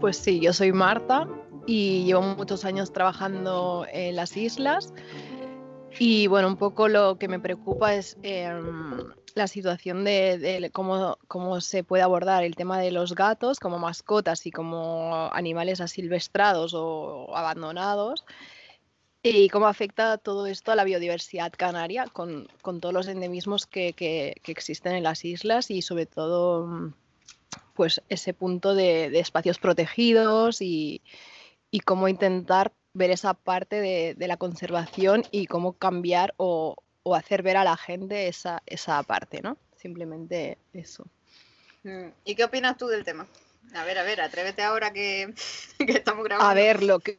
Pues sí, yo soy Marta y llevo muchos años trabajando en las islas. Y bueno, un poco lo que me preocupa es em, la situación de, cómo, cómo, se puede abordar el tema de los gatos como mascotas y como animales asilvestrados o abandonados y cómo afecta todo esto a la biodiversidad canaria con, con todos los endemismos que, que, que, existen en las islas y sobre todo pues ese punto de, espacios protegidos y, y cómo intentar ver esa parte de, de, la conservación y cómo cambiar o, o, hacer ver a la gente esa, esa parte, ¿no? Simplemente eso. Mm, ¿Y qué opinas tú del tema? A ver, a ver, atrévete ahora que, que estamos grabando. A ver, lo que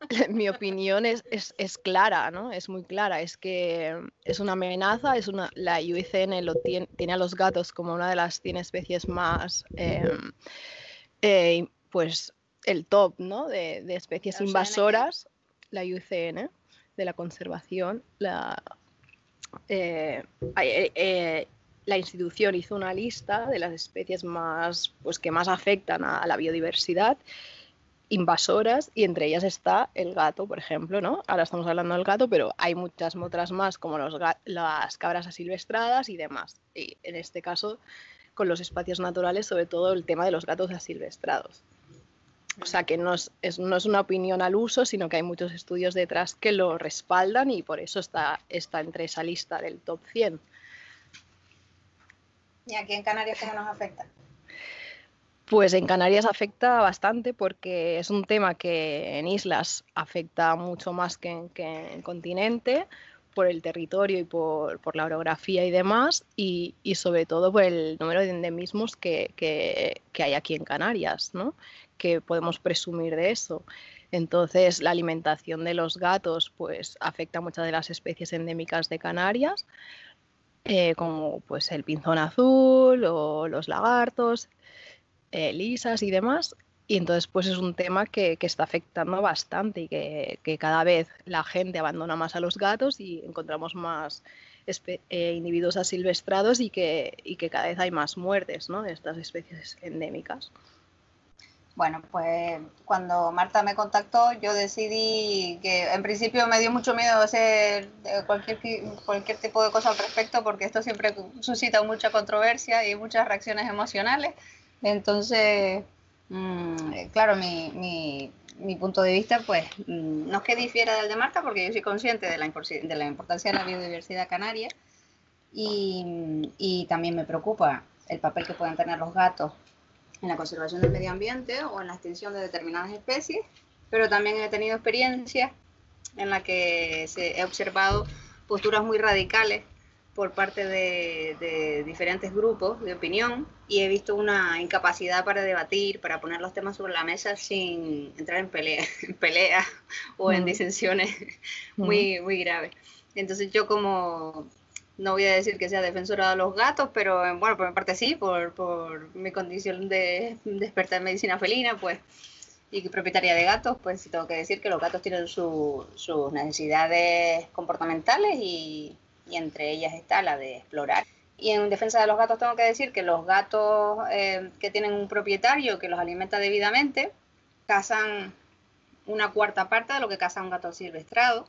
mi opinión es, es, es, clara, ¿no? Es muy clara. Es que es una amenaza, es una, la IUCN lo tiene, tiene a los gatos como una de las 100 especies más, eh, eh, pues, el top, ¿no? De, de especies invasoras, la IUCN, de la conservación, la... Eh, eh, la institución hizo una lista de las especies más, pues, que más afectan a, la biodiversidad invasoras y entre ellas está el gato, por ejemplo, ¿no? Ahora estamos hablando del gato, pero hay muchas otras más como las cabras asilvestradas y demás. Y en este caso, con los espacios naturales, sobre todo el tema de los gatos asilvestrados. O sea que no es, es, no es una opinión al uso, sino que hay muchos estudios detrás que lo respaldan y por eso está, está entre esa lista del top 100. ¿Y aquí en Canarias cómo nos afecta? Pues en Canarias afecta bastante porque es un tema que en islas afecta mucho más que en, que en continente por el territorio y por, por la orografía y demás y, y, sobre todo por el número de endemismos que, que, que, hay aquí en Canarias, ¿no? que podemos presumir de eso. Entonces la alimentación de los gatos pues afecta a muchas de las especies endémicas de Canarias eh, como pues el pinzón azul o los lagartos, eh, lisas y demás. Y entonces pues es un tema que, que está afectando bastante y que, cada vez la gente abandona más a los gatos y encontramos más eh, individuos asilvestrados y que, y que cada vez hay más muertes ¿no? de estas especies endémicas. Bueno, pues cuando Marta me contactó, yo decidí que en principio me dio mucho miedo hacer cualquier, cualquier tipo de cosa al respecto, porque esto siempre suscita mucha controversia y muchas reacciones emocionales. Entonces, mmm, claro, mi, mi, mi, punto de vista, pues, mmm, no es que difiera del de Marta, porque yo soy consciente de la, de la importancia de la biodiversidad canaria y, y también me preocupa el papel que pueden tener los gatos en la conservación del medio ambiente o en la extinción de determinadas especies, pero también he tenido experiencias en la que se, he observado posturas muy radicales por parte de, de, diferentes grupos de opinión y he visto una incapacidad para debatir, para poner los temas sobre la mesa sin entrar en pelea, en pelea o en disensiones muy, muy graves. Entonces yo como no voy a decir que sea defensora de los gatos, pero eh, bueno, por mi parte sí, por, por mi condición de, de, experta en medicina felina, pues, y propietaria de gatos, pues sí tengo que decir que los gatos tienen su, sus necesidades comportamentales y, entre ellas está la de explorar. Y en defensa de los gatos tengo que decir que los gatos eh, que tienen un propietario que los alimenta debidamente, cazan una cuarta parte de lo que caza un gato silvestrado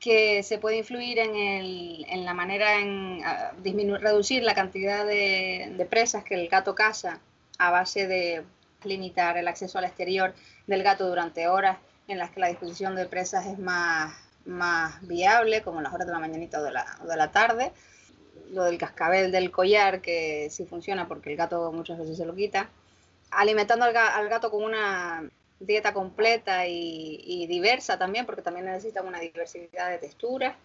que se puede influir en, el, en la manera en disminuir, reducir la cantidad de, presas que el gato caza a base de limitar el acceso al exterior del gato durante horas en las que la disposición de presas es más, más viable, como las horas de la mañanita o de la, o de la tarde. Lo del cascabel del collar, que sí funciona porque el gato muchas veces se lo quita. Alimentando al, al gato con una dieta completa y, diversa también, porque también necesitan una diversidad de texturas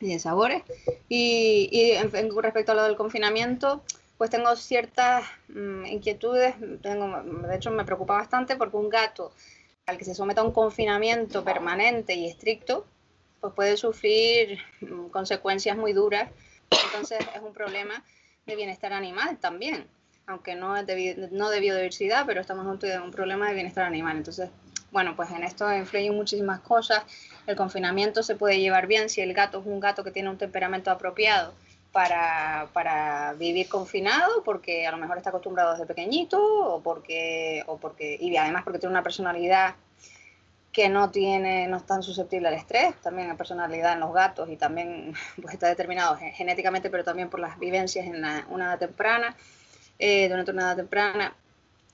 y de sabores. Y, en, respecto a lo del confinamiento, pues tengo ciertas mmm, inquietudes, tengo, de hecho me preocupa bastante porque un gato al que se someta a un confinamiento permanente y estricto, pues puede sufrir mmm, consecuencias muy duras. Entonces es un problema de bienestar animal también aunque no de, no de biodiversidad, pero estamos ante un problema de bienestar animal. Entonces, bueno, pues en esto influyen muchísimas cosas. El confinamiento se puede llevar bien si el gato es un gato que tiene un temperamento apropiado para, para, vivir confinado porque a lo mejor está acostumbrado desde pequeñito o porque, o porque, y además porque tiene una personalidad que no tiene, no es tan susceptible al estrés, también la personalidad en los gatos y también pues, está determinado genéticamente, pero también por las vivencias en una edad temprana, eh, durante una edad temprana.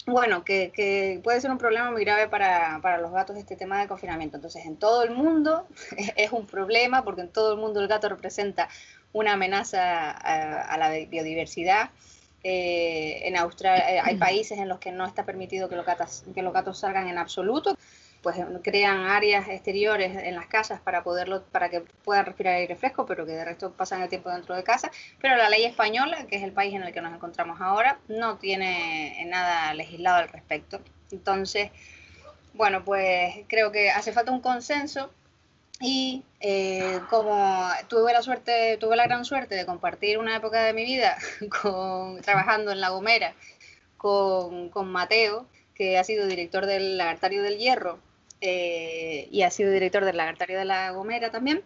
Bueno, que, puede ser un problema muy grave para, para, los gatos este tema de confinamiento. Entonces, en todo el mundo es un problema porque en todo el mundo el gato representa una amenaza a, la biodiversidad. Eh, en Australia eh, hay países en los que no está permitido que los, gatos, que los gatos salgan en absoluto pues crean áreas exteriores en las casas para poderlo, para que puedan respirar aire fresco, pero que de resto pasan el tiempo dentro de casa. Pero la ley española, que es el país en el que nos encontramos ahora, no tiene nada legislado al respecto. Entonces, bueno, pues creo que hace falta un consenso y eh, como tuve la suerte, tuve la gran suerte de compartir una época de mi vida con, trabajando en La Gomera con, con Mateo, que ha sido director del Lagartario del Hierro eh, y ha sido director del Lagartario de la Gomera también.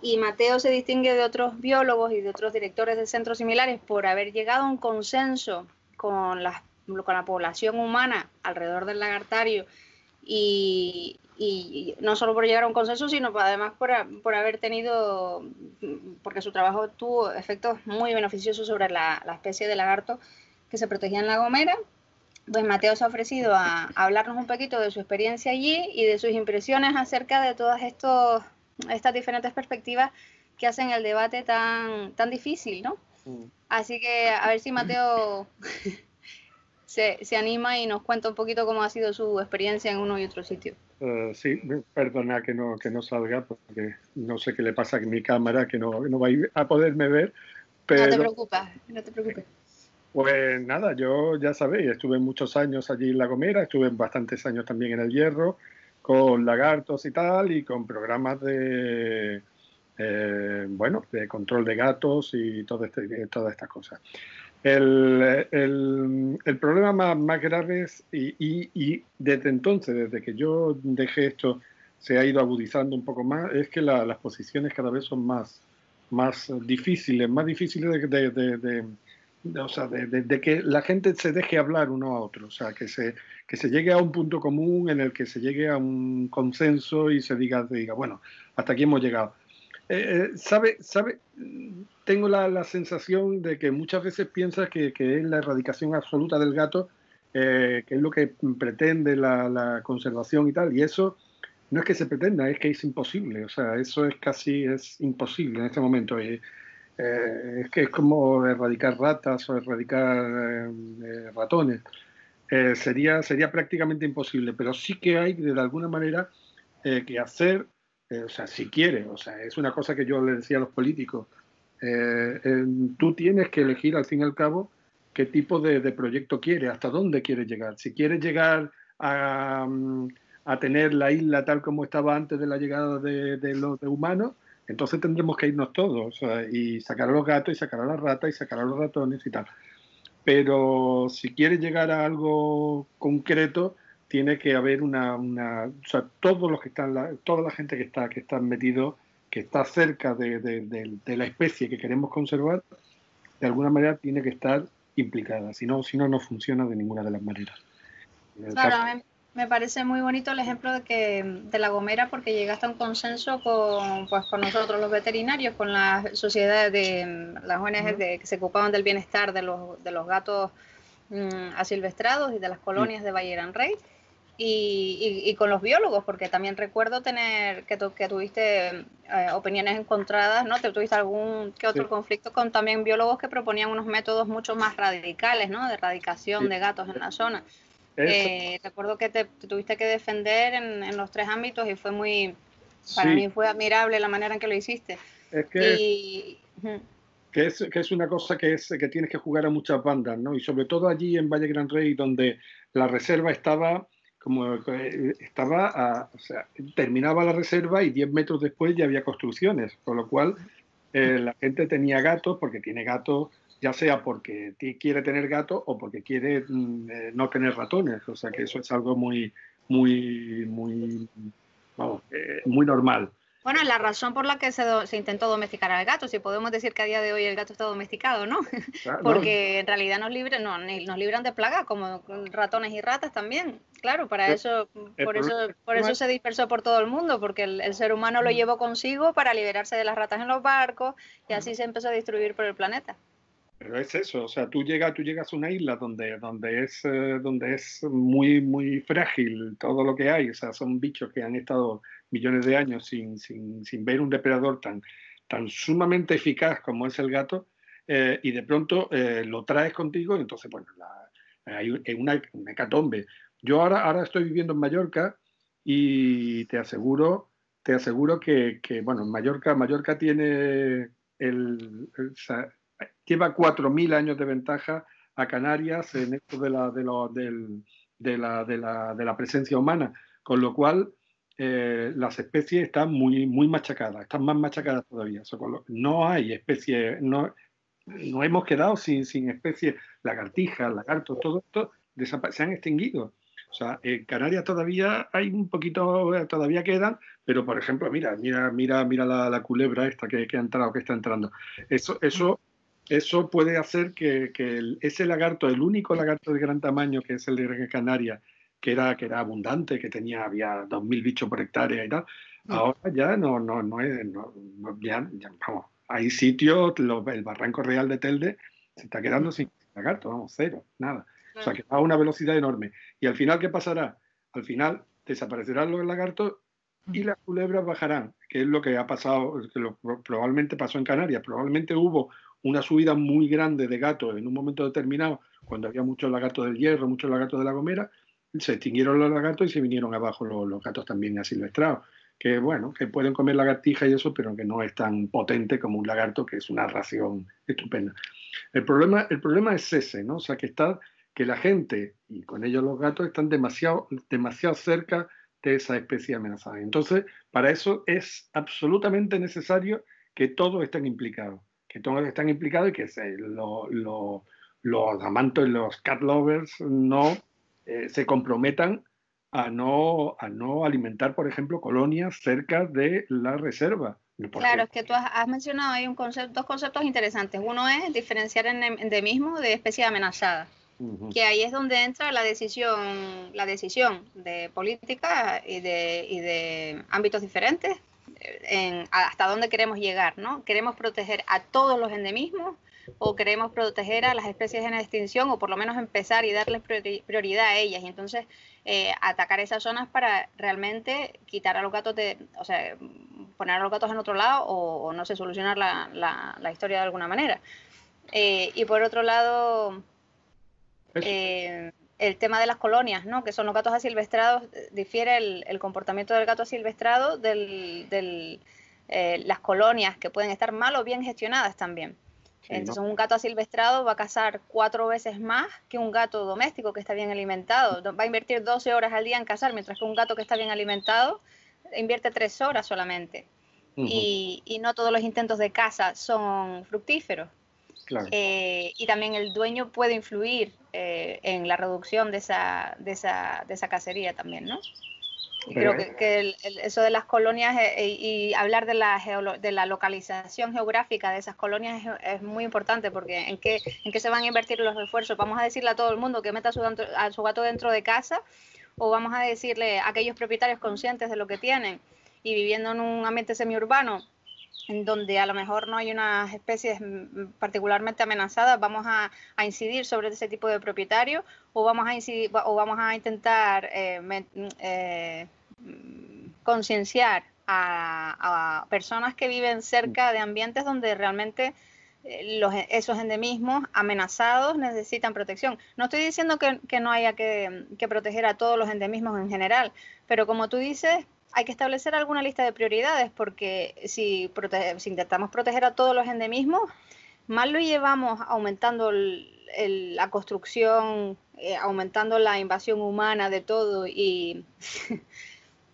Y Mateo se distingue de otros biólogos y de otros directores de centros similares por haber llegado a un consenso con con la población humana alrededor del lagartario y, y, no solo por llegar a un consenso, sino además por, por, haber tenido, porque su trabajo tuvo efectos muy beneficiosos sobre la, la especie de lagarto que se protegía en La Gomera pues Mateo se ha ofrecido a, hablarnos un poquito de su experiencia allí y de sus impresiones acerca de todas estos, estas diferentes perspectivas que hacen el debate tan, tan difícil, ¿no? Mm. Así que a ver si Mateo se, se, anima y nos cuenta un poquito cómo ha sido su experiencia en uno y otro sitio. Uh, sí, perdona que no, que no salga porque no sé qué le pasa a mi cámara, que no, no va a poderme ver. Pero... No te preocupes, no te preocupes. Pues nada, yo ya sabéis, estuve muchos años allí en La Gomera, estuve bastantes años también en el Hierro, con lagartos y tal, y con programas de, eh, bueno, de control de gatos y todo este, todas estas cosas. El, problema más, grave es, y, desde entonces, desde que yo dejé esto, se ha ido agudizando un poco más, es que las posiciones cada vez son más, más difíciles, más difíciles de, de o sea, de, que la gente se deje hablar uno a otro, o sea, que se, que se llegue a un punto común en el que se llegue a un consenso y se diga, diga bueno, hasta aquí hemos llegado. Eh, eh, ¿Sabe? ¿Sabe? Tengo la, la, sensación de que muchas veces piensas que, que es la erradicación absoluta del gato, eh, que es lo que pretende la, la, conservación y tal, y eso no es que se pretenda, es que es imposible, o sea, eso es casi es imposible en este momento. Eh, es que es como erradicar ratas o erradicar eh, eh, ratones. sería, sería prácticamente imposible, pero sí que hay de alguna manera que hacer, o sea, si quiere, o sea, es una cosa que yo le decía a los políticos, tú tienes que elegir al fin y al cabo qué tipo de, proyecto quieres, hasta dónde quieres llegar. Si quieres llegar a, a, tener la isla tal como estaba antes de la llegada de los humanos, entonces tendremos que irnos todos y sacar a los gatos y sacar a las ratas y sacar a los ratones y tal. Pero si quiere llegar a algo concreto, tiene que haber una, una o sea, todos los que están, la, toda la gente que está, que está metido, que está cerca de, de, la especie que queremos conservar, de alguna manera tiene que estar implicada. Si no, si no, no funciona de ninguna de las maneras. Claro, me parece muy bonito el ejemplo de que de la Gomera porque llegaste a un consenso con, pues, con nosotros los veterinarios, con las sociedades de las ONG de, que se ocupaban del bienestar de los, de los gatos mm, asilvestrados y de las colonias de Valle Rey. Y, y, con los biólogos, porque también recuerdo tener que, que tuviste eh, opiniones encontradas, ¿no? Te tuviste algún que otro conflicto con también biólogos que proponían unos métodos mucho más radicales, ¿no? De erradicación de gatos en la zona. Eh, recuerdo que te, tuviste que defender en, los tres ámbitos y fue muy, para mí fue admirable la manera en que lo hiciste. Es que, que, es, que es una cosa que, es, que tienes que jugar a muchas bandas, ¿no? Y sobre todo allí en Valle Gran Rey, donde la reserva estaba como eh, estaba, o sea, terminaba la reserva y 10 metros después ya había construcciones, con lo cual eh, la gente tenía gatos, porque tiene gatos ya sea porque quiere tener gato o porque quiere mm, eh, no tener ratones. O sea que eso es algo muy, muy, muy, vamos, eh, muy normal. Bueno, la razón por la que se, se, intentó domesticar al gato, si podemos decir que a día de hoy el gato está domesticado, ¿no? Porque en realidad nos libran, no, nos libran de plagas, como ratones y ratas también. Claro, para eso, por eso, por eso se dispersó por todo el mundo, porque el, ser humano lo mm. llevó consigo para liberarse de las ratas en los barcos y así se empezó a distribuir por el planeta. Pero es eso, o sea, tú llegas, tú llegas a una isla donde, donde, es, eh, donde es muy, muy frágil todo lo que hay, o sea, son bichos que han estado millones de años sin, sin, sin ver un depredador tan, tan sumamente eficaz como es el gato, eh, y de pronto eh, lo traes contigo, y entonces, bueno, hay una, una hecatombe. Yo ahora, ahora estoy viviendo en Mallorca y te aseguro, te aseguro que, que bueno, Mallorca, Mallorca tiene el lleva 4.000 años de ventaja a Canarias en esto de la, de, de, la, de, la, de la, presencia humana, con lo cual eh, las especies están muy, muy machacadas, están más machacadas todavía. no hay especies, no, no hemos quedado sin, sin especies, lagartijas, lagartos, todo esto se han extinguido. O sea, en Canarias todavía hay un poquito, todavía quedan, pero por ejemplo, mira, mira, mira, mira la, la culebra esta que, que, ha entrado, que está entrando. Eso, eso eso puede hacer que, ese lagarto, el único lagarto de gran tamaño que es el de Canarias, que era, que era abundante, que tenía, había 2.000 bichos por hectárea y tal, mm. ahora ya no, no, no es, no, ya, vamos, hay sitios, el barranco real de Telde se está quedando sin lagarto, vamos, cero, nada. O sea, que va a una velocidad enorme. Y al final, ¿qué pasará? Al final desaparecerán los lagartos y mm. las culebras bajarán, que es lo que ha pasado, que probablemente pasó en Canarias. Probablemente hubo una subida muy grande de gatos en un momento determinado, cuando había muchos lagartos del hierro, muchos lagartos de la gomera, se extinguieron los lagartos y se vinieron abajo los, gatos también asilvestrados, que bueno, que pueden comer lagartija y eso, pero que no es tan potente como un lagarto, que es una ración estupenda. El problema, el problema es ese, ¿no? O sea, que está que la gente y con ellos los gatos están demasiado, demasiado cerca de esa especie amenazada. Entonces, para eso es absolutamente necesario que todos estén implicados que todos están implicados y que los amantes, los cat lovers, no eh, se comprometan a no, a no alimentar, por ejemplo, colonias cerca de la reserva. Claro, es que tú has, mencionado ahí un concepto, dos conceptos interesantes. Uno es diferenciar en endemismo de especie amenazada, que ahí es donde entra la decisión, la decisión de política y de, y de ámbitos diferentes, en hasta dónde queremos llegar, ¿no? ¿Queremos proteger a todos los endemismos o queremos proteger a las especies en extinción o por lo menos empezar y darles prioridad a ellas? Y entonces eh, atacar esas zonas para realmente quitar a los gatos de, o sea, poner a los gatos en otro lado o, no sé, solucionar la, la, historia de alguna manera. Eh, y por otro lado, el tema de las colonias, ¿no? que son los gatos asilvestrados, eh, difiere el, comportamiento del gato asilvestrado de eh, las colonias que pueden estar mal o bien gestionadas también. Entonces un gato asilvestrado va a cazar cuatro veces más que un gato doméstico que está bien alimentado. Va a invertir 12 horas al día en cazar, mientras que un gato que está bien alimentado invierte tres horas solamente. y, y no todos los intentos de caza son fructíferos. Eh, y también el dueño puede influir eh, en la reducción de esa, de esa, de esa cacería también, ¿no? Y creo que, eso de las colonias eh, y hablar de la, de la localización geográfica de esas colonias es, muy importante porque en qué, en qué se van a invertir los refuerzos. Vamos a decirle a todo el mundo que meta su, a su gato dentro de casa o vamos a decirle a aquellos propietarios conscientes de lo que tienen y viviendo en un ambiente semiurbano en donde a lo mejor no hay unas especies particularmente amenazadas, vamos a, incidir sobre ese tipo de propietario o vamos a incidir o vamos a intentar eh, eh, concienciar a, personas que viven cerca de ambientes donde realmente eh, los, esos endemismos amenazados necesitan protección. No estoy diciendo que, no haya que, que proteger a todos los endemismos en general, pero como tú dices, hay que establecer alguna lista de prioridades porque si, intentamos proteger a todos los endemismos, más lo llevamos aumentando la construcción, eh, aumentando la invasión humana de todo y...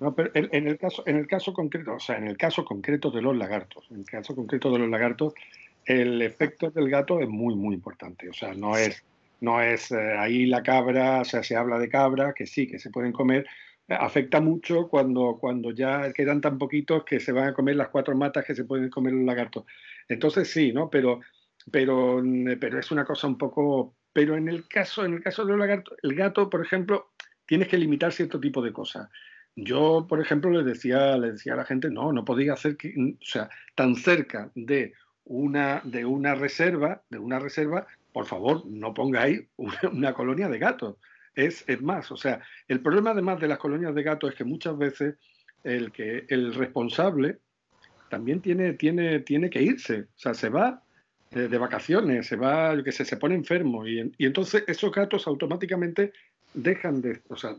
No, pero en, el caso, en el caso concreto, o sea, en el caso concreto de los lagartos, en el caso concreto de los lagartos, el efecto del gato es muy, muy importante. O sea, no es, no es eh, ahí la cabra, o sea, se habla de cabra, que sí, que se pueden comer, afecta mucho cuando, cuando ya quedan tan poquitos que se van a comer las cuatro matas que se pueden comer los lagartos. Entonces sí, ¿no? Pero, pero, pero es una cosa un poco... Pero en el caso, en el caso de los lagartos, el gato, por ejemplo, tienes que limitar cierto tipo de cosas. Yo, por ejemplo, le decía, le decía a la gente, no, no podía hacer que, o sea, tan cerca de una, de una reserva, de una reserva, por favor, no pongáis una colonia de gatos es, más. O sea, el problema además de las colonias de gatos es que muchas veces el, que, el responsable también tiene, tiene, tiene que irse. O sea, se va de, vacaciones, se va, yo que sé, se pone enfermo. Y, y, entonces esos gatos automáticamente dejan de, o sea,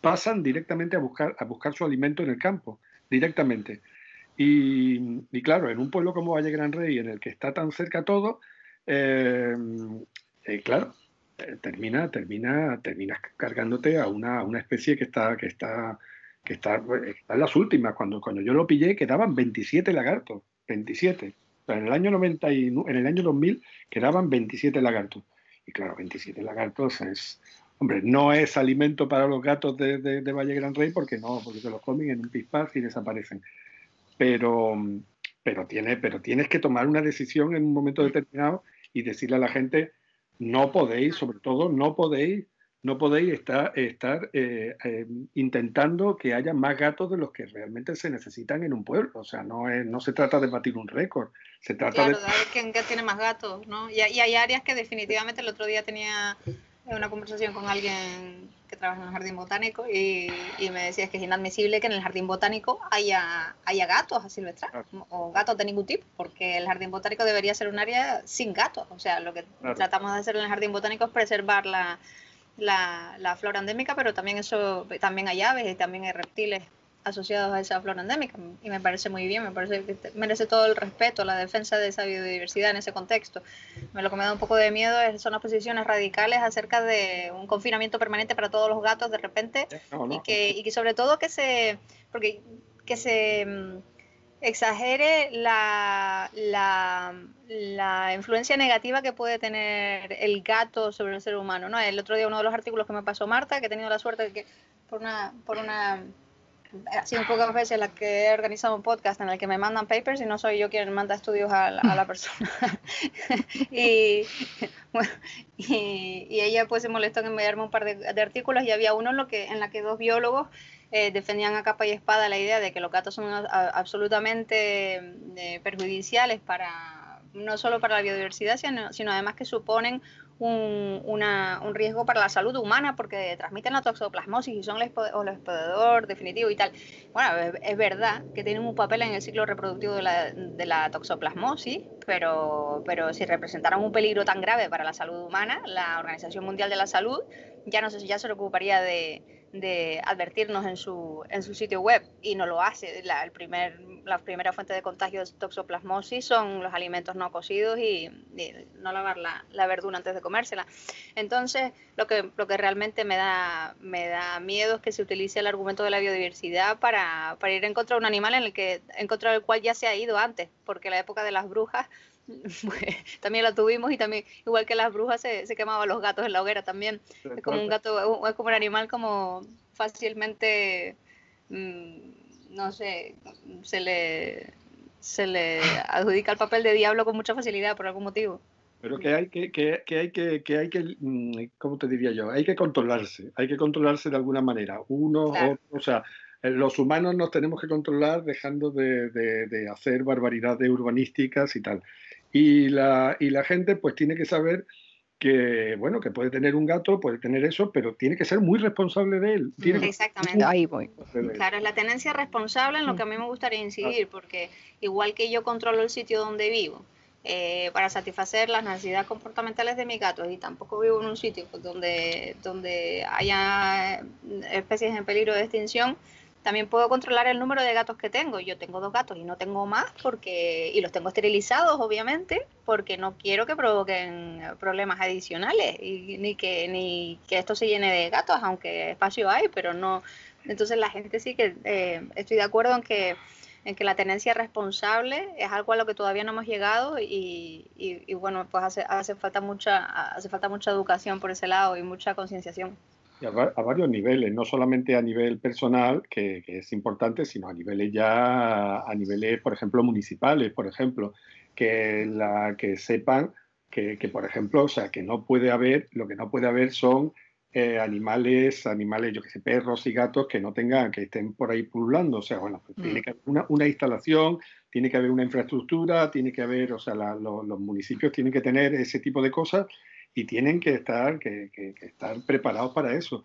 pasan directamente a buscar, a buscar su alimento en el campo, directamente. Y, y claro, en un pueblo como Valle Gran Rey, en el que está tan cerca todo, eh, eh, claro, eh, termina, termina, terminas cargándote a una, una, especie que está, que está, que está, en las últimas. Cuando, cuando yo lo pillé quedaban 27 lagartos, 27. en el año 90 y, en el año 2000 quedaban 27 lagartos. Y claro, 27 lagartos es, hombre, no es alimento para los gatos de, de, Valle Gran Rey porque no, porque se los comen en un pispás y desaparecen. Pero, pero, tiene, pero tienes que tomar una decisión en un momento determinado y decirle a la gente, no podéis, sobre todo, no podéis, no podéis estar, estar eh, eh, intentando que haya más gatos de los que realmente se necesitan en un pueblo. O sea, no, es, no se trata de batir un récord, se trata de... ver quién tiene más gatos, ¿no? Y, y hay áreas que definitivamente el otro día tenía una conversación con alguien que trabaja en el jardín botánico y, me decía que es inadmisible que en el jardín botánico haya, haya gatos a silvestrar o gatos de ningún tipo, porque el jardín botánico debería ser un área sin gatos. O sea, lo que tratamos de hacer en el jardín botánico es preservar la, la, la, flora endémica, pero también eso también hay aves y también hay reptiles asociados a esa flora endémica y me parece muy bien, me parece que merece todo el respeto, la defensa de esa biodiversidad en ese contexto. Me lo que me da un poco de miedo son las posiciones radicales acerca de un confinamiento permanente para todos los gatos de repente Y, que, y que sobre todo que se, porque, que se mm, exagere la, la, la, influencia negativa que puede tener el gato sobre el ser humano. ¿no? El otro día uno de los artículos que me pasó Marta, que he tenido la suerte de que por una, por una ha sido pocas veces las que he organizado un podcast en el que me mandan papers y no soy yo quien manda estudios a la, persona. y, y, ella pues se molestó en enviarme un par de, artículos y había uno en, lo que, en la que dos biólogos eh, defendían a capa y espada la idea de que los gatos son absolutamente eh, perjudiciales para no solo para la biodiversidad, sino, sino además que suponen un, una, un, riesgo para la salud humana porque transmiten la toxoplasmosis y son el, o definitivo y tal. Bueno, es, verdad que tienen un papel en el ciclo reproductivo de la, de la toxoplasmosis, pero, pero si representaran un peligro tan grave para la salud humana, la Organización Mundial de la Salud ya no sé si ya se preocuparía de de advertirnos en su, en su sitio web y no lo hace. La, el primer, la primera fuente de contagio de toxoplasmosis son los alimentos no cocidos y, no lavar la, la, verdura antes de comérsela. Entonces, lo que, lo que realmente me da, me da miedo es que se utilice el argumento de la biodiversidad para, para ir en contra de un animal en el, que, en contra del cual ya se ha ido antes, porque la época de las brujas también la tuvimos y también, igual que las brujas, se, se quemaban los gatos en la hoguera también. Es como un gato, es como un animal como fácilmente, mm, no sé, se le, se le adjudica el papel de diablo con mucha facilidad por algún motivo. Pero que hay que, que, que hay que, que hay que, mm, ¿cómo te diría yo? Hay que controlarse, hay que controlarse de alguna manera. Uno, otro, o sea, eh, los humanos nos tenemos que controlar dejando de, de, de hacer barbaridades urbanísticas y tal. Y la, y la gente pues tiene que saber que, bueno, que puede tener un gato, puede tener eso, pero tiene que ser muy responsable de él. Exactamente. Ahí voy. Claro, es la tenencia responsable en lo que a mí me gustaría incidir, porque igual que yo controlo el sitio donde vivo, eh, para satisfacer las necesidades comportamentales de mis gatos y tampoco vivo en un sitio pues, donde, donde haya especies en peligro de extinción, también puedo controlar el número de gatos que tengo. Yo tengo dos gatos y no tengo más porque y los tengo esterilizados, obviamente, porque no quiero que provoquen problemas adicionales y ni que ni que esto se llene de gatos, aunque espacio hay, pero no. Entonces la gente sí que eh, estoy de acuerdo en que en que la tenencia responsable es algo a lo que todavía no hemos llegado y, y, bueno pues hace, hace falta mucha hace falta mucha educación por ese lado y mucha concienciación. A, varios niveles, no solamente a nivel personal, que, es importante, sino a niveles ya, a niveles, por ejemplo, municipales, por ejemplo, que, la, que sepan que, que, por ejemplo, o sea, que no puede haber, lo que no puede haber son eh, animales, animales, yo que sé, perros y gatos que no tengan, que estén por ahí pululando. O sea, bueno, pues tiene mm. que haber una, una, instalación, tiene que haber una infraestructura, tiene que haber, o sea, los municipios tienen que tener ese tipo de cosas y tienen que estar, que, estar preparados para eso.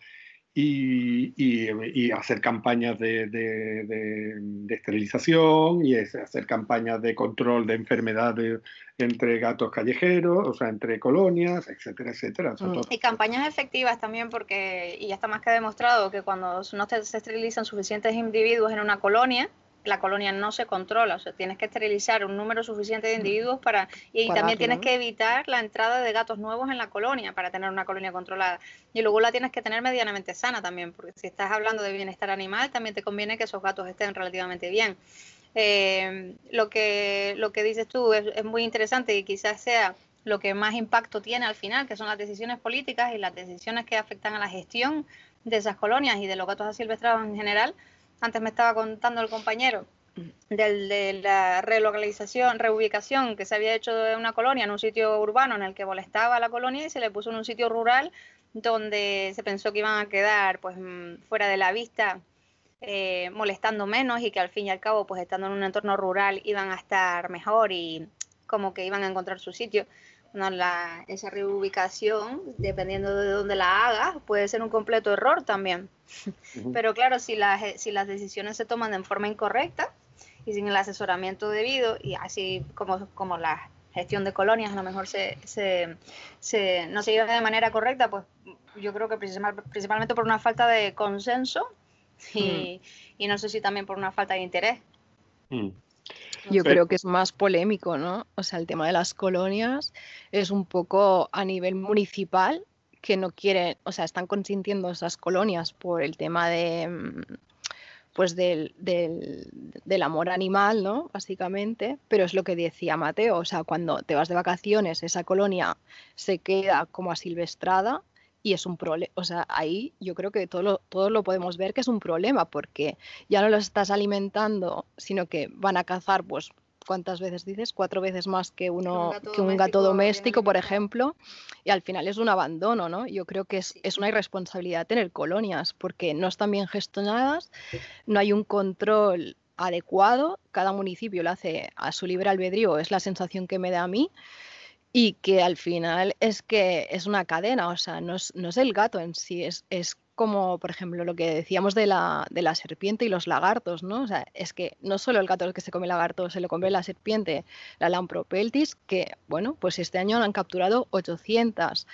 Y, y, hacer campañas de, de, esterilización y hacer campañas de control de enfermedades entre gatos callejeros, o sea, entre colonias, etcétera, etcétera. Mm. y campañas efectivas también porque, y ya está más que demostrado, que cuando no se esterilizan suficientes individuos en una colonia, la colonia no se controla, o sea, tienes que esterilizar un número suficiente de individuos para y también tienes que evitar la entrada de gatos nuevos en la colonia para tener una colonia controlada. Y luego la tienes que tener medianamente sana también, porque si estás hablando de bienestar animal, también te conviene que esos gatos estén relativamente bien. Eh, lo que lo que dices tú es, es muy interesante y quizás sea lo que más impacto tiene al final, que son las decisiones políticas y las decisiones que afectan a la gestión de esas colonias y de los gatos asilvestrados en general, antes me estaba contando el compañero del, de la relocalización, reubicación que se había hecho de una colonia en un sitio urbano en el que molestaba a la colonia y se le puso en un sitio rural donde se pensó que iban a quedar pues mm, fuera de la vista eh, molestando menos y que al fin y al cabo pues estando en un entorno rural iban a estar mejor y como que iban a encontrar su sitio no, la, esa reubicación, dependiendo de dónde la hagas, puede ser un completo error también. Pero claro, si, si las decisiones se toman de forma incorrecta y sin el asesoramiento debido, y así como, como la gestión de colonias a lo mejor se, se, se, no se lleva de manera correcta, pues yo creo que principalmente por una falta de consenso y, y, no sé si también por una falta de interés. Mm. Yo creo que es más polémico, ¿no? O sea, el tema de las colonias es un poco a nivel municipal que no quieren, o sea, están consintiendo esas colonias por el tema de mm, pues del, del, del, amor animal, ¿no? Básicamente, pero es lo que decía Mateo, o sea, cuando te vas de vacaciones, esa colonia se queda como asilvestrada y es un problema, o sea, ahí yo creo que todos lo, todos lo podemos ver que es un problema porque ya no los estás alimentando, sino que van a cazar, pues, ¿cuántas veces dices? Cuatro veces más que uno un gato que un gato doméstico, por ejemplo, y al final es un abandono, ¿no? Yo creo que es, es, una irresponsabilidad tener colonias porque no están bien gestionadas, no hay un control adecuado, cada municipio lo hace a su libre albedrío, es la sensación que me da a mí y que al final es que es una cadena, o sea, no es, no es el gato en sí, es, es, como, por ejemplo, lo que decíamos de la, de la serpiente y los lagartos, ¿no? O sea, es que no solo el gato que se come lagarto, se lo come la serpiente, la Lampropeltis, que, bueno, pues este año han capturado 800.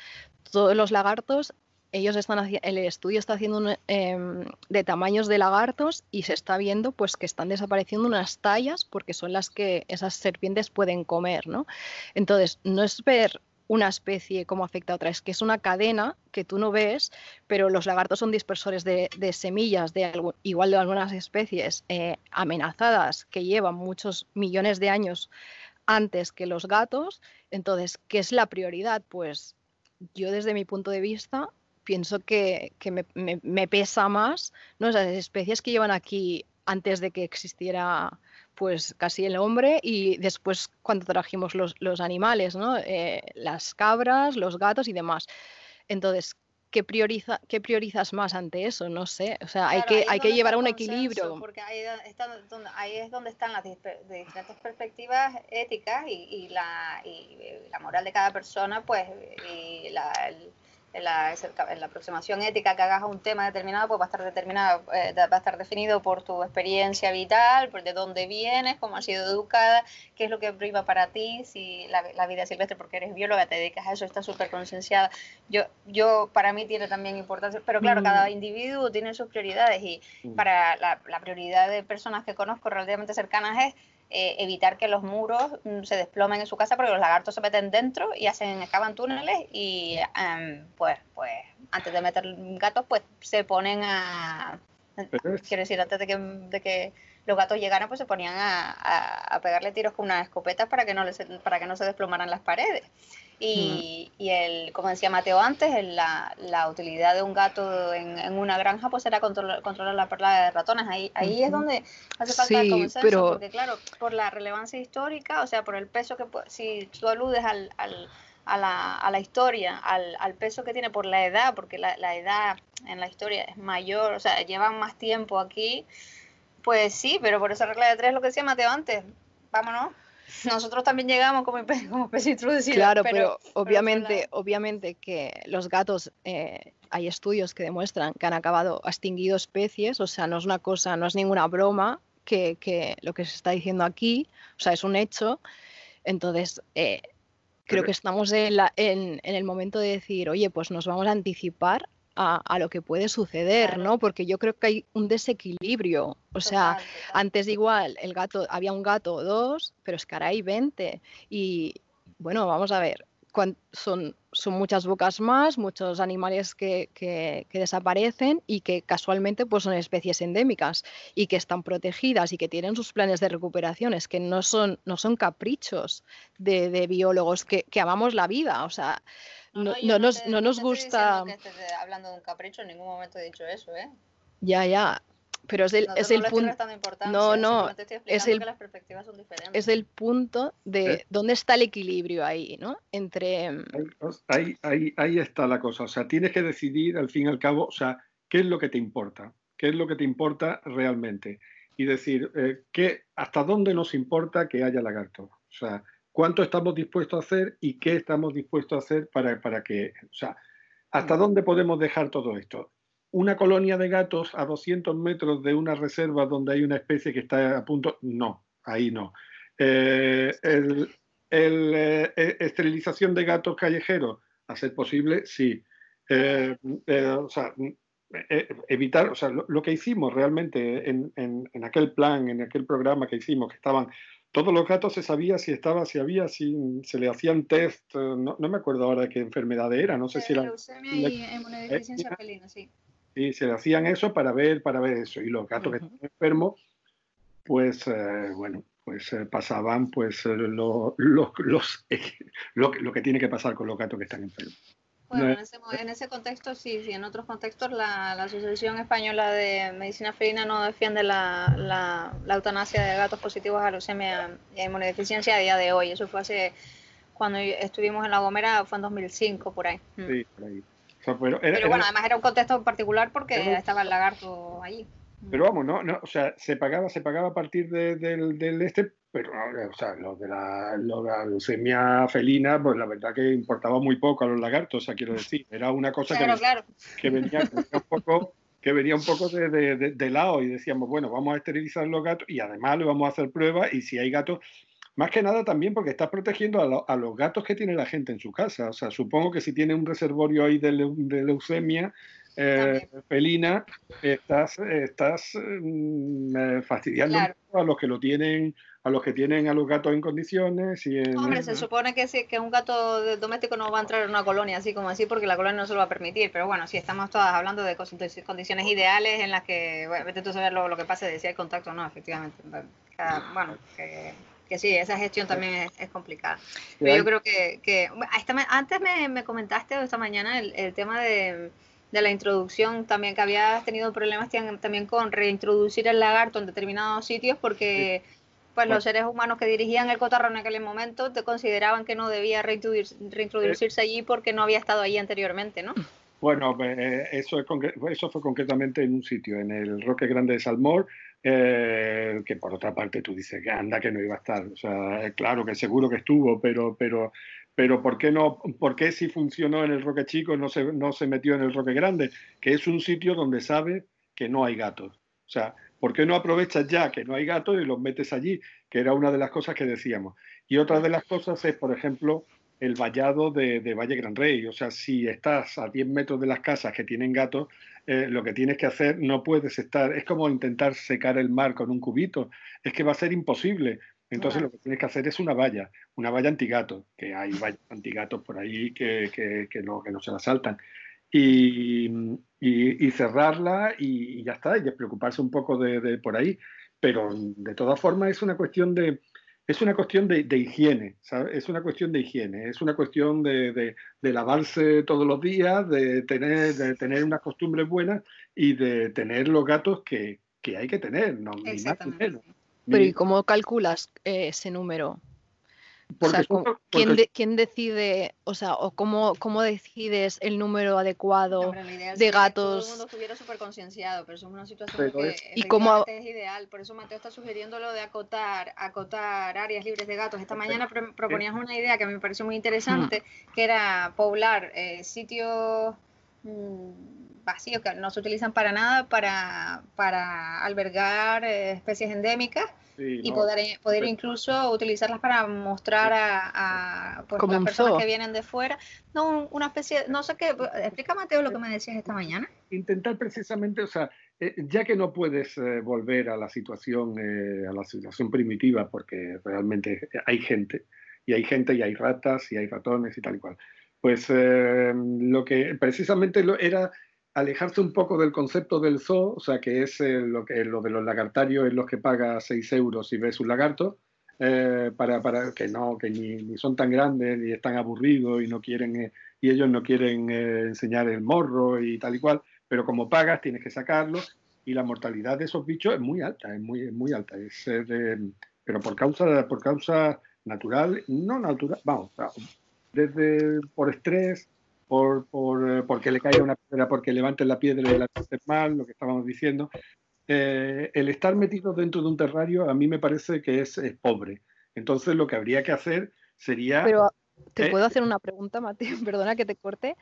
Todos los lagartos ellos están el estudio está haciendo em, de tamaños de lagartos y se está viendo pues que están desapareciendo unas tallas porque son las que esas serpientes pueden comer, ¿no? Entonces, no es ver una especie como afecta a otra, es que es una cadena que tú no ves, pero los lagartos son dispersores de, semillas, de igual de algunas especies eh, amenazadas que llevan muchos millones de años antes que los gatos. Entonces, ¿qué es la prioridad? Pues yo desde mi punto de vista pienso que, me, pesa más ¿no? esas especies que llevan aquí antes de que existiera pues casi el hombre y después cuando trajimos los, animales, ¿no? Eh, las cabras, los gatos y demás. Entonces, ¿qué, prioriza, ¿qué priorizas más ante eso? No sé, o sea, hay que, hay que llevar a un equilibrio. Porque ahí, donde, ahí, es donde están las diferentes perspectivas éticas y, la, y, la, moral de cada persona, pues, y la, en la, en la, aproximación ética que hagas a un tema determinado, pues va a estar determinado, eh, va a estar definido por tu experiencia vital, por de dónde vienes, cómo has sido educada, qué es lo que priva para ti, si la, la vida silvestre, porque eres bióloga, te dedicas a eso, está súper concienciada. Yo, yo, para mí tiene también importancia, pero claro, cada mm. individuo tiene sus prioridades y mm. para la, la prioridad de personas que conozco relativamente cercanas es eh, evitar que los muros mm, se desplomen en su casa porque los lagartos se meten dentro y hacen excavan túneles y em, pues pues antes de meter gatos pues se ponen a quiero decir antes de que, de que los gatos llegaran, pues se ponían a, pegarle tiros con unas escopetas para que no, les, para que no se desplomaran las paredes. Y, y el, como decía Mateo antes, la, la, utilidad de un gato en, en, una granja pues era controlar, controlar la perla de ratones. Ahí, ahí es donde hace falta el consenso, pero... porque claro, por la relevancia histórica, o sea, por el peso que, si tú aludes al, al a la, a la historia, al, al, peso que tiene por la edad, porque la, la, edad en la historia es mayor, o sea, llevan más tiempo aquí, pues sí, pero por esa regla de tres, lo que decía Mateo antes, vámonos. Nosotros también llegamos como, como especie introducida. Claro, pero, obviamente, obviamente que los gatos, eh, hay estudios que demuestran que han acabado extinguido especies, o sea, no es una cosa, no es ninguna broma que, que lo que se está diciendo aquí, o sea, es un hecho. Entonces, eh, creo que estamos en, en, el momento de decir, oye, pues nos vamos a anticipar a, lo que puede suceder, ¿no? Porque yo creo que hay un desequilibrio. O sea, antes igual el gato, había un gato o dos, pero es que ahora hay 20. Y bueno, vamos a ver, son, son muchas bocas más, muchos animales que, que, desaparecen y que casualmente pues, son especies endémicas y que están protegidas y que tienen sus planes de recuperación. Es que no son, no son caprichos de, de biólogos que, que, amamos la vida. O sea, no, no, nos, no nos gusta. Que hablando de un capricho, en ningún momento he dicho eso, ¿eh? Ya, ya pero es el, es el punto. No, no, es el, las perspectivas son diferentes. es el punto de eh. dónde está el equilibrio ahí, ¿no? Entre. Mm, ahí, ahí, ahí está la cosa. O sea, tienes que decidir al fin y al cabo, o sea, qué es lo que te importa, qué es lo que te importa realmente. Y decir, eh, ¿qué, ¿hasta dónde nos importa que haya lagarto? O sea, ¿cuánto estamos dispuestos a hacer y qué estamos dispuestos a hacer para, para que. O sea, ¿hasta mm. dónde podemos dejar todo esto? Una colonia de gatos a 200 metros de una reserva donde hay una especie que está a punto, no, ahí no. Eh, el, eh, e, esterilización de gatos callejeros, a ser posible, sí. Eh, o sea, evitar, o sea, lo, que hicimos realmente en, en, aquel plan, en aquel programa que hicimos, que estaban todos los gatos se sabía si estaba, si había, si se le hacían test, no, no me acuerdo ahora qué enfermedad era, no sé si era... Leucemia y inmunodeficiencia felina, sí. Y se hacían eso para ver, para ver eso. Y los gatos que estaban enfermos, pues eh, bueno, pues eh, pasaban pues eh, lo, los, lo, lo, que tiene que pasar con los gatos que están enfermos. Bueno, en ese, en ese contexto sí, sí, en otros contextos la, la, Asociación Española de Medicina Felina no defiende la, la, la, eutanasia de gatos positivos a leucemia y a inmunodeficiencia a día de hoy. Eso fue hace, cuando estuvimos en La Gomera, fue en 2005, por ahí. Mm. Sí, por ahí pero, bueno, además era un contexto particular porque estaba el lagarto allí. Pero vamos, no, no, o sea, se pagaba, se pagaba a partir del, del este, pero o sea, lo de la, lo de la leucemia felina, pues la verdad que importaba muy poco a los lagartos, o sea, quiero decir, era una cosa que, que, venía, un poco que venía un poco de, de, de, lado y decíamos, bueno, vamos a esterilizar los gatos y además le vamos a hacer pruebas y si hay gatos, más que nada también porque estás protegiendo a, los gatos que tiene la gente en su casa. O sea, supongo que si tiene un reservorio ahí de, leucemia eh, felina, estás, estás mm, eh, fastidiando a los que lo tienen a los que tienen a los gatos en condiciones. Y Hombre, se supone que, sí, que un gato doméstico no va a entrar en una colonia así como así porque la colonia no se lo va a permitir. Pero bueno, si estamos todas hablando de condiciones ideales en las que, bueno, vete tú a saber lo, lo que pasa de si hay contacto o no, efectivamente. bueno, que que sí, esa gestión también es, complicada. Pero yo creo que, que antes me, me, comentaste esta mañana el, el tema de, de, la introducción, también que habías tenido problemas también con reintroducir el lagarto en determinados sitios porque pues los seres humanos que dirigían el cotarro en aquel momento te consideraban que no debía reintroducirse allí porque no había estado allí anteriormente, ¿no? Bueno, eh, eso, es, eso fue concretamente en un sitio, en el Roque Grande de Salmor, eh, que por otra parte tú dices que anda que no iba a estar. O sea, claro que seguro que estuvo, pero, pero, pero ¿por qué no? ¿Por qué si funcionó en el Roque Chico no se, no se metió en el Roque Grande? Que es un sitio donde sabe que no hay gatos. O sea, ¿por qué no aprovechas ya que no hay gatos y los metes allí? Que era una de las cosas que decíamos. Y otra de las cosas es, por ejemplo, el vallado de, de Valle Gran Rey. O sea, si estás a 10 metros de las casas que tienen gatos, eh, lo que tienes que hacer no puedes estar, es como intentar secar el mar con un cubito, es que va a ser imposible. Entonces lo que tienes que hacer es una valla, una valla antigato, que hay vallas antigatos por ahí que, que, que, no, que no se la saltan. Y, y, cerrarla y, ya está, y despreocuparse un poco de, por ahí. pero de todas formas es una cuestión de, es una cuestión de, higiene, Es una cuestión de higiene, es una cuestión de, lavarse todos los días, de tener, de tener unas costumbres buenas y de tener los gatos que, hay que tener, no, Pero ¿y cómo calculas eh, ese número? ¿Quién, decide, o sea, o cómo, cómo decides el número adecuado de gatos? Que todo el mundo estuviera súper concienciado, pero eso es una situación que ¿Y cómo... es ideal. Por eso Mateo está sugiriendo lo de acotar, acotar áreas libres de gatos. Esta mañana proponías una idea que me pareció muy interesante, que era poblar eh, sitios mm, vacíos que no se utilizan para nada para, para albergar eh, especies endémicas y poder, poder incluso utilizarlas para mostrar a, pues, las personas que vienen de fuera. No, una especie, no sé qué, explica Mateo lo que me decías esta mañana. Intentar precisamente, o sea, eh, ya que no puedes eh, volver a la situación, eh, a la situación primitiva, porque realmente hay gente, y hay gente, y hay ratas, y hay ratones y tal y cual. Pues lo que precisamente lo, era alejarse un poco del concepto del zoo, o sea, que es eh, lo, que, lo de los lagartarios es los que paga 6 euros y ves un lagarto, eh, para, para, que no, que ni, son tan grandes, ni están aburridos y no quieren, eh, y ellos no quieren enseñar el morro y tal y cual, pero como pagas tienes que sacarlo y la mortalidad de esos bichos es muy alta, es muy, muy alta, es, pero por causa, por causa natural, no natural, vamos, desde por estrés, por, por, eh, porque le caiga una piedra, porque levanten la piedra y la mal, lo que estábamos diciendo. Eh, el estar metido dentro de un terrario a mí me parece que es, pobre. Entonces lo que habría que hacer sería... Pero te ¿Eh? puedo hacer una pregunta, Mateo, perdona que te corte.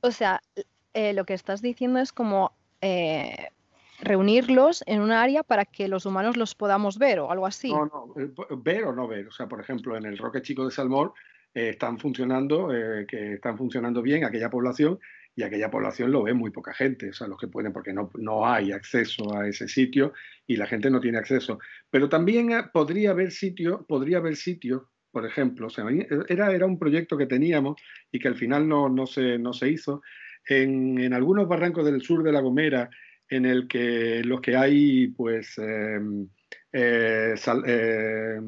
O sea, lo que estás diciendo es como reunirlos en un área para que los humanos los podamos ver o algo así. No, no, ver o no ver. O sea, por ejemplo, en el Roque Chico de Salmor eh, están funcionando, eh, que están funcionando bien aquella población y aquella población lo ve muy poca gente, o sea, los que pueden, porque no, no hay acceso a ese sitio y la gente no tiene acceso. Pero también eh, podría haber sitio, podría haber sitio, por ejemplo, sea, era, era un proyecto que teníamos y que al final no, no, se, no se hizo. En, en algunos barrancos del sur de La Gomera, en el que los que hay, pues, em, eh, eh,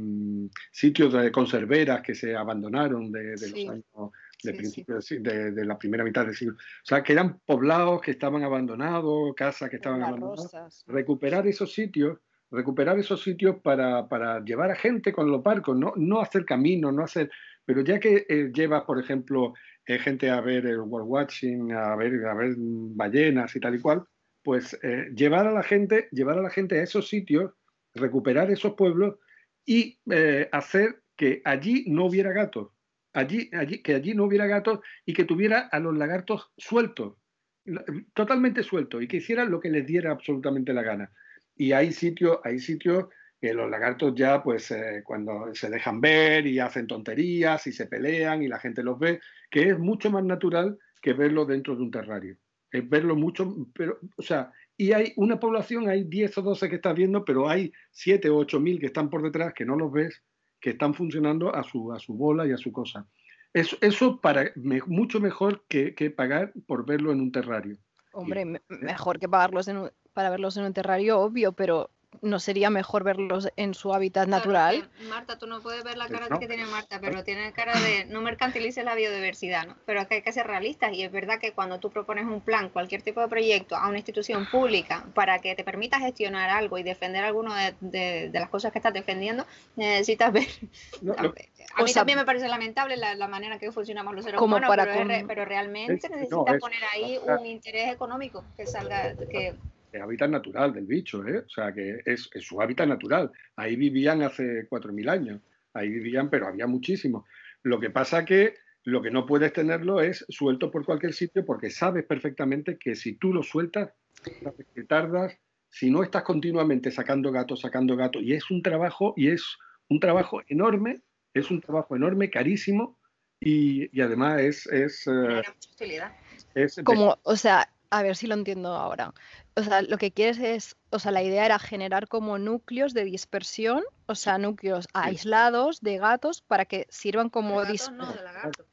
sitios de conserveras que se abandonaron de, los años de principio De, la primera mitad del siglo. O sea, que eran poblados que estaban abandonados, casas que estaban abandonadas. Recuperar esos sitios, recuperar esos sitios para, para, llevar a gente con los barcos, no, no hacer caminos, no hacer... Pero ya que eh, llevas, por ejemplo, gente a ver el world watching, a ver, a ver ballenas y tal y cual, pues llevar a la gente, llevar a la gente a esos sitios recuperar esos pueblos y eh, hacer que allí no hubiera gatos, allí, allí, que allí no hubiera gatos y que tuviera a los lagartos sueltos, totalmente sueltos y que hicieran lo que les diera absolutamente la gana. Y hay sitios, hay sitios que los lagartos ya, pues eh, cuando se dejan ver y hacen tonterías y se pelean y la gente los ve, que es mucho más natural que verlo dentro de un terrario. Es verlo mucho, pero, o sea, y hay una población, hay 10 o 12 que estás viendo, pero hay 7 o 8 mil que están por detrás, que no los ves, que están funcionando a su, a su bola y a su cosa. Eso, eso para mucho mejor que, que, pagar por verlo en un terrario. Hombre, mejor que pagarlos para verlos en un terrario, obvio, pero ¿no sería mejor verlos en su hábitat natural? Marta, tú no puedes ver la cara que tiene Marta, pero tiene cara de no mercantilices la biodiversidad, ¿no? Pero que hay que ser realistas y es verdad que cuando tú propones un plan, cualquier tipo de proyecto a una institución pública para que te permita gestionar algo y defender alguno de, las cosas que estás defendiendo, necesitas ver. a mí también me parece lamentable la, manera que funcionamos los seres humanos, pero, realmente necesitas poner ahí un interés económico que salga, que hábitat natural del bicho, ¿eh? o sea que es, su hábitat natural. Ahí vivían hace 4.000 años, ahí vivían, pero había muchísimos. Lo que pasa que lo que no puedes tenerlo es suelto por cualquier sitio porque sabes perfectamente que si tú lo sueltas, que tardas, si no estás continuamente sacando gatos, sacando gatos, y es un trabajo, y es un trabajo enorme, es un trabajo enorme, carísimo, y, además es... es, eh, es Como, o sea, a ver si lo entiendo ahora o sea, lo que quieres es, o sea, la idea era generar como núcleos de dispersión, o sea, núcleos aislados de gatos para que sirvan como de, no,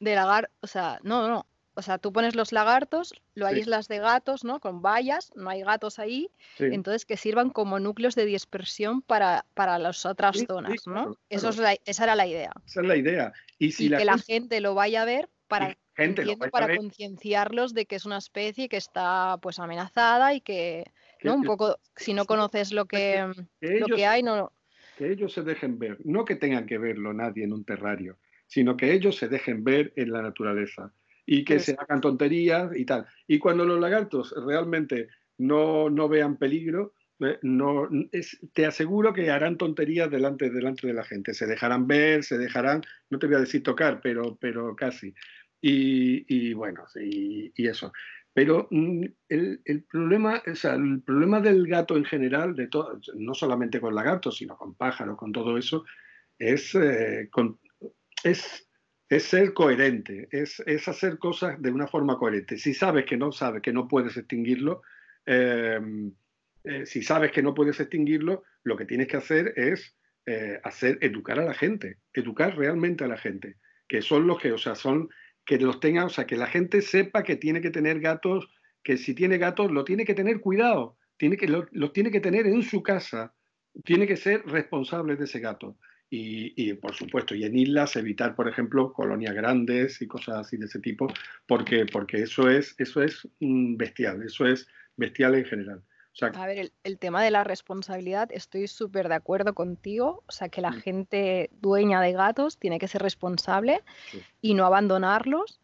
de lagarto. o sea, no, no, o sea, tú pones los lagartos, lo aíslas de gatos, ¿no? Con vallas, no hay gatos ahí, entonces que sirvan como núcleos de dispersión para, para las otras zonas, ¿no? Eso es esa era la idea. Esa es la idea. Y, si que la gente lo vaya a ver para, para concienciarlos de que es una especie que está pues amenazada y que, ¿no? Un poco, si no conoces lo que, lo que hay, no... Que ellos se dejen ver, no que tengan que verlo nadie en un terrario, sino que ellos se dejen ver en la naturaleza y que se hagan tonterías y tal. Y cuando los lagartos realmente no, no vean peligro, eh, no, te aseguro que harán tonterías delante, delante de la gente. Se dejarán ver, se dejarán, no te voy a decir tocar, pero, pero casi. Y, bueno, y, eso. Pero mm, el, problema, o sea, el problema del gato en general, de todo, no solamente con lagartos, sino con pájaros, con todo eso, es, eh, con, es es ser coherente, es, hacer cosas de una forma coherente. Si sabes que no sabes que no puedes extinguirlo, em, eh, si sabes que no puedes extinguirlo, lo que tienes que hacer es eh, hacer educar a la gente, educar realmente a la gente, que son los que, o sea, son que los tengan, o sea, que la gente sepa que tiene que tener gatos, que si tiene gatos lo tiene que tener cuidado, tiene que los tiene que tener en su casa, tiene que ser responsable de ese gato. Y, por supuesto, y en islas evitar, por ejemplo, colonias grandes y cosas así de ese tipo, porque, porque eso es, eso es bestial, eso es bestial en general. A ver, el, tema de la responsabilidad, estoy súper de acuerdo contigo. O sea, que la mm. gente dueña de gatos tiene que ser responsable y no abandonarlos.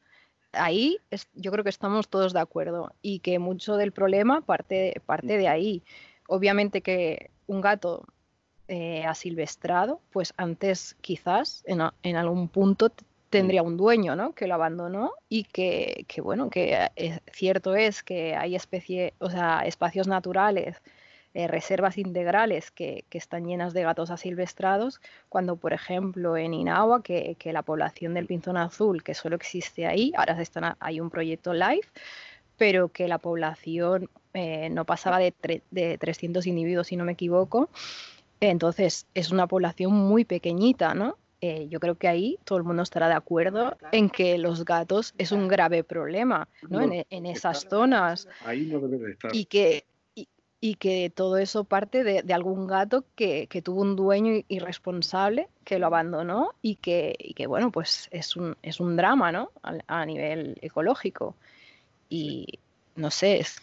Ahí yo creo que estamos todos de acuerdo y que mucho del problema parte, parte de ahí. Obviamente que un gato eh, asilvestrado, pues antes quizás en, algún punto tendría un dueño, ¿no? Que lo abandonó y que, bueno, que es, cierto es que hay especie, o sea, espacios naturales, eh, reservas integrales que, están llenas de gatos asilvestrados, cuando por ejemplo en Inagua, que, la población del pinzón azul, que solo existe ahí, ahora están, hay un proyecto live, pero que la población eh, no pasaba de, de 300 individuos, si no me equivoco, entonces, es una población muy pequeñita, ¿no? Eh, yo creo que ahí todo el mundo estará de acuerdo en que los gatos es un grave problema, ¿no? en, esas zonas. Ahí no debe de estar. Y que, y, que todo eso parte de, algún gato que, tuvo un dueño irresponsable, que lo abandonó y que, que bueno, pues es un, es un drama, ¿no? A, a nivel ecológico. Y no sé, es,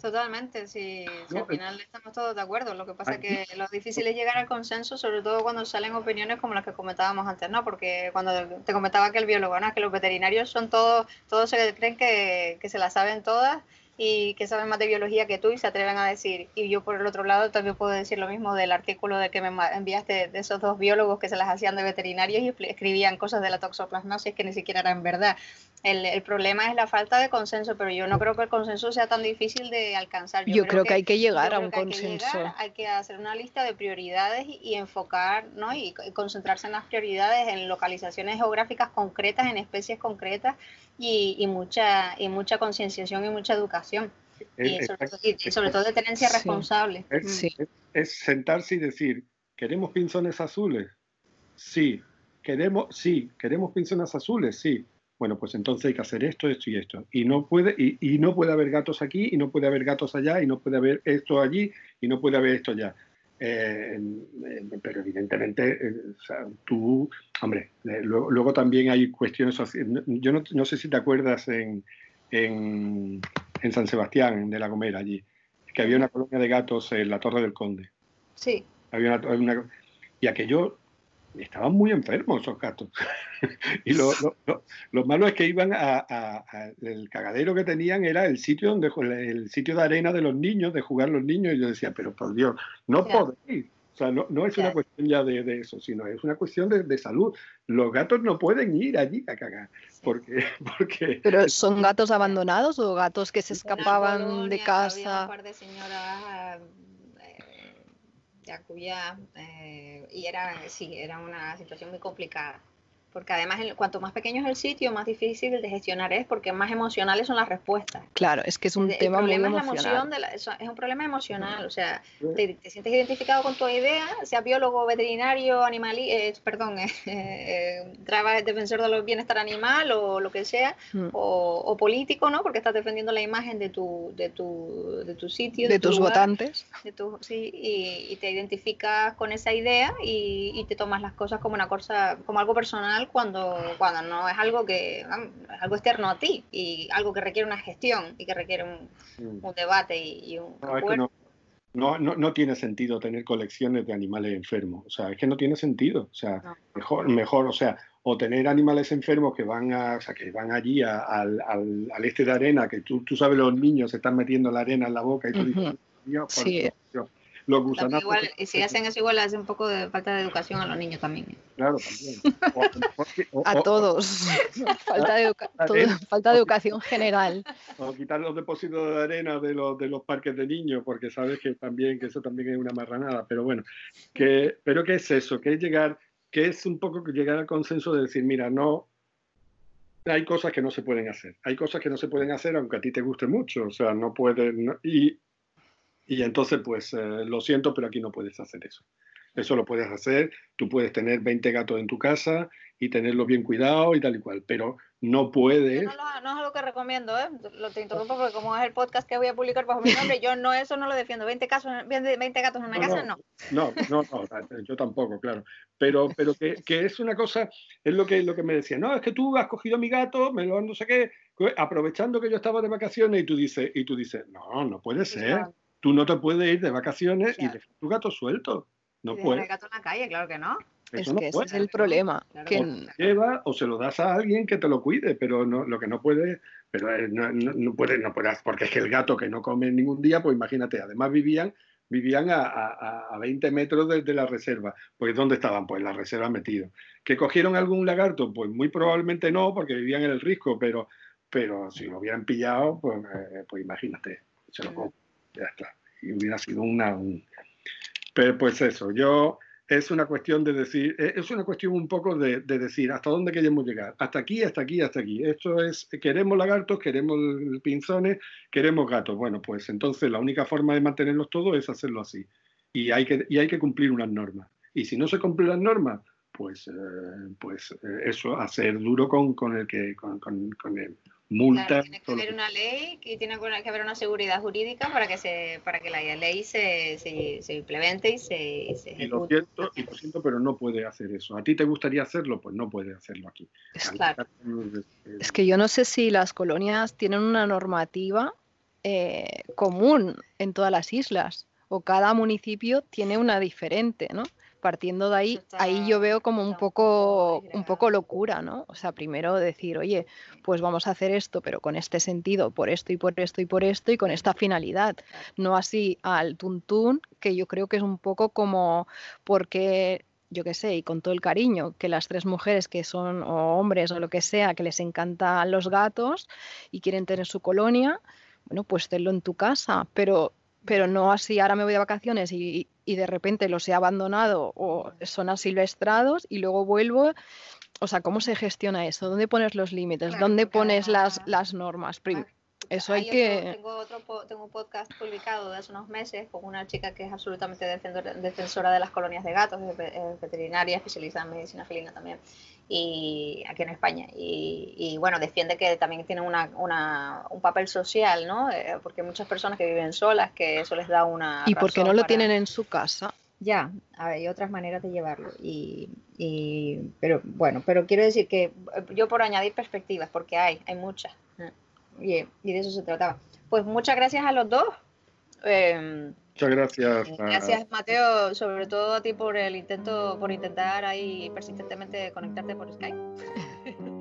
Totalmente, si, al final estamos todos de acuerdo. Lo que pasa es que lo difícil es llegar al consenso, sobre todo cuando salen opiniones como las que comentábamos antes, ¿no? Porque cuando te comentaba que el biólogo, ¿no? Que los veterinarios son todos, todos se creen que, que se la saben todas y que saben más de biología que tú y se atreven a decir. Y yo por el otro lado también puedo decir lo mismo del artículo de que me enviaste de esos dos biólogos que se las hacían de veterinarios y escribían cosas de la toxoplasmosis que ni siquiera eran verdad. El, el problema es la falta de consenso, pero yo no creo que el consenso sea tan difícil de alcanzar. Yo, creo, que, hay que llegar a un consenso. Hay que, hacer una lista de prioridades y, enfocar, ¿no? Y, y concentrarse en las prioridades, en localizaciones geográficas concretas, en especies concretas y, y mucha, y mucha concienciación y mucha educación. y, sobre, todo de tenencia responsable. Es, sentarse y decir, ¿queremos pinzones azules? Sí. ¿Queremos, sí, queremos pinzones azules, sí. Bueno, pues entonces hay que hacer esto, esto y esto. Y no puede, y, y, no puede haber gatos aquí, y no puede haber gatos allá, y no puede haber esto allí, y no puede haber esto allá. Eh, pero evidentemente, eh, tú, hombre, eh, luego, también hay cuestiones, yo no, sé si te acuerdas en, en, San Sebastián, de La Gomera, allí, que había una colonia de gatos en la Torre del Conde. Sí. Había una, y aquello estaban muy enfermos esos gatos. y lo, lo, malo es que iban a, el cagadero que tenían era el sitio donde el sitio de arena de los niños, de jugar los niños, y yo decía, pero por Dios, no podéis. O sea, no, no es una cuestión ya de, eso, sino es una cuestión de, salud. Los gatos no pueden ir allí a cagar. Porque, porque... ¿Pero son gatos abandonados o gatos que se escapaban de casa? un par de señoras eh, y era, sí, era una situación muy complicada porque además cuanto más pequeño es el sitio, más difícil de gestionar es, porque más emocionales son las respuestas. Claro, es que es un tema muy emocional. Es, es, un problema emocional, o sea, te, sientes identificado con tu idea, sea biólogo, veterinario, animal, eh, perdón, eh, eh, defensor de los bienestar animal o lo que sea, mm. o, político, ¿no? Porque estás defendiendo la imagen de tu, de tu, de tu sitio, de, tus votantes. De tu, sí, y, y, te identificas con esa idea y, y te tomas las cosas como una cosa, como algo personal cuando, cuando no es algo que es algo externo a ti y algo que requiere una gestión y que requiere un, mm. debate y, un no, no, no, tiene sentido tener colecciones de animales enfermos. O sea, es que no tiene sentido. O sea, mejor, mejor, o sea, o tener animales enfermos que van a, o sea, que van allí al, al, al, este de arena, que tú, tú sabes, los niños se están metiendo la arena en la boca y tú dices, Dios, sí y si hacen eso igual, hace un poco de falta de educación a los niños también. Claro, también. a todos. falta, de falta de educación general. O quitar los depósitos de arena de los, de los parques de niños, porque sabes que también que eso también es una marranada. Pero bueno, que, pero ¿qué es eso? Que es llegar, que es un poco llegar al consenso de decir, mira, no, hay cosas que no se pueden hacer. Hay cosas que no se pueden hacer aunque a ti te guste mucho. O sea, no puedes. y y entonces, pues eh, lo siento, pero aquí no puedes hacer eso. Eso lo puedes hacer, tú puedes tener 20 gatos en tu casa y tenerlos bien cuidados y tal y cual, pero no puedes... No, no, es algo que recomiendo, ¿eh? Lo te interrumpo porque como es el podcast que voy a publicar bajo mi nombre, yo no eso no lo defiendo. 20, casos, 20 gatos en una casa, no. No, no, no, yo tampoco, claro. Pero, pero que, que, es una cosa, es lo que, lo que me decía, no, es que tú has cogido a mi gato, me lo no sé qué, aprovechando que yo estaba de vacaciones y tú dices, y tú dices no, no puede ser. Tú no te puedes ir de vacaciones y dejar tu gato suelto. No puedes. el gato en la calle, claro que no. es que ese es el problema. que... O, lleva, o se lo das a alguien que te lo cuide, pero no, lo que no puede, pero no, no, puede, no puede, porque es que el gato que no come ningún día, pues imagínate, además vivían, vivían a, a, a 20 metros desde la reserva. Pues ¿dónde estaban? Pues en la reserva metidos. ¿Que cogieron algún lagarto? Pues muy probablemente no, porque vivían en el risco, pero, pero si lo hubieran pillado, pues, eh, pues imagínate, se lo ya está. Y hubiera sido una... Pero pues eso, yo es una cuestión de decir, eh, es una cuestión un poco de, decir hasta dónde queremos llegar. Hasta aquí, hasta aquí, hasta aquí. Esto es, queremos lagartos, queremos pinzones, queremos gatos. Bueno, pues entonces la única forma de mantenerlos todos es hacerlo así. Y hay que, y hay que cumplir unas normas. Y si no se cumplen las normas, pues, eh, pues eh, eso, hacer duro con, con el que, con, con, multa. tiene que haber una ley y tiene que haber una seguridad jurídica para que se para que la ley se, se, implemente y se, se y lo, siento, y lo siento, pero no puede hacer eso. ¿A ti te gustaría hacerlo? Pues no puede hacerlo aquí. Es, es que yo no sé si las colonias tienen una normativa eh, común en todas las islas o cada municipio tiene una diferente, ¿no? Partiendo de ahí, ahí yo veo como un poco, un poco locura, ¿no? O sea, primero decir, oye, pues vamos a hacer esto, pero con este sentido, por esto y por esto y por esto y con esta finalidad, no así al tuntún, que yo creo que es un poco como porque yo qué sé, y con todo el cariño, que las tres mujeres que son o hombres o lo que sea, que les encantan los gatos y quieren tener su colonia, bueno, pues tenlo en tu casa, pero pero no así, ahora me voy de vacaciones y, y de repente los he abandonado o son asilvestrados y luego vuelvo. O sea, ¿cómo se gestiona eso? ¿Dónde pones los límites? ¿Dónde pones las, las normas? Eso hay, que... tengo, otro, tengo un podcast publicado de hace unos meses con una chica que es absolutamente defensora de las colonias de gatos, es veterinaria, especializada en medicina felina también y aquí en España. Y, bueno, defiende que también tiene una, una, un papel social, ¿no? Eh, porque hay muchas personas que viven solas, que eso les da una... ¿Y por qué no lo tienen en su casa? Ya, hay otras maneras de llevarlo. Y, y, pero bueno, pero quiero decir que yo por añadir perspectivas, porque hay, hay muchas. Y, y de eso se trataba. Pues muchas gracias a los dos. Eh, Muchas gracias. Gracias, Mateo, sobre todo a ti por el intento, por intentar ahí persistentemente conectarte por Skype.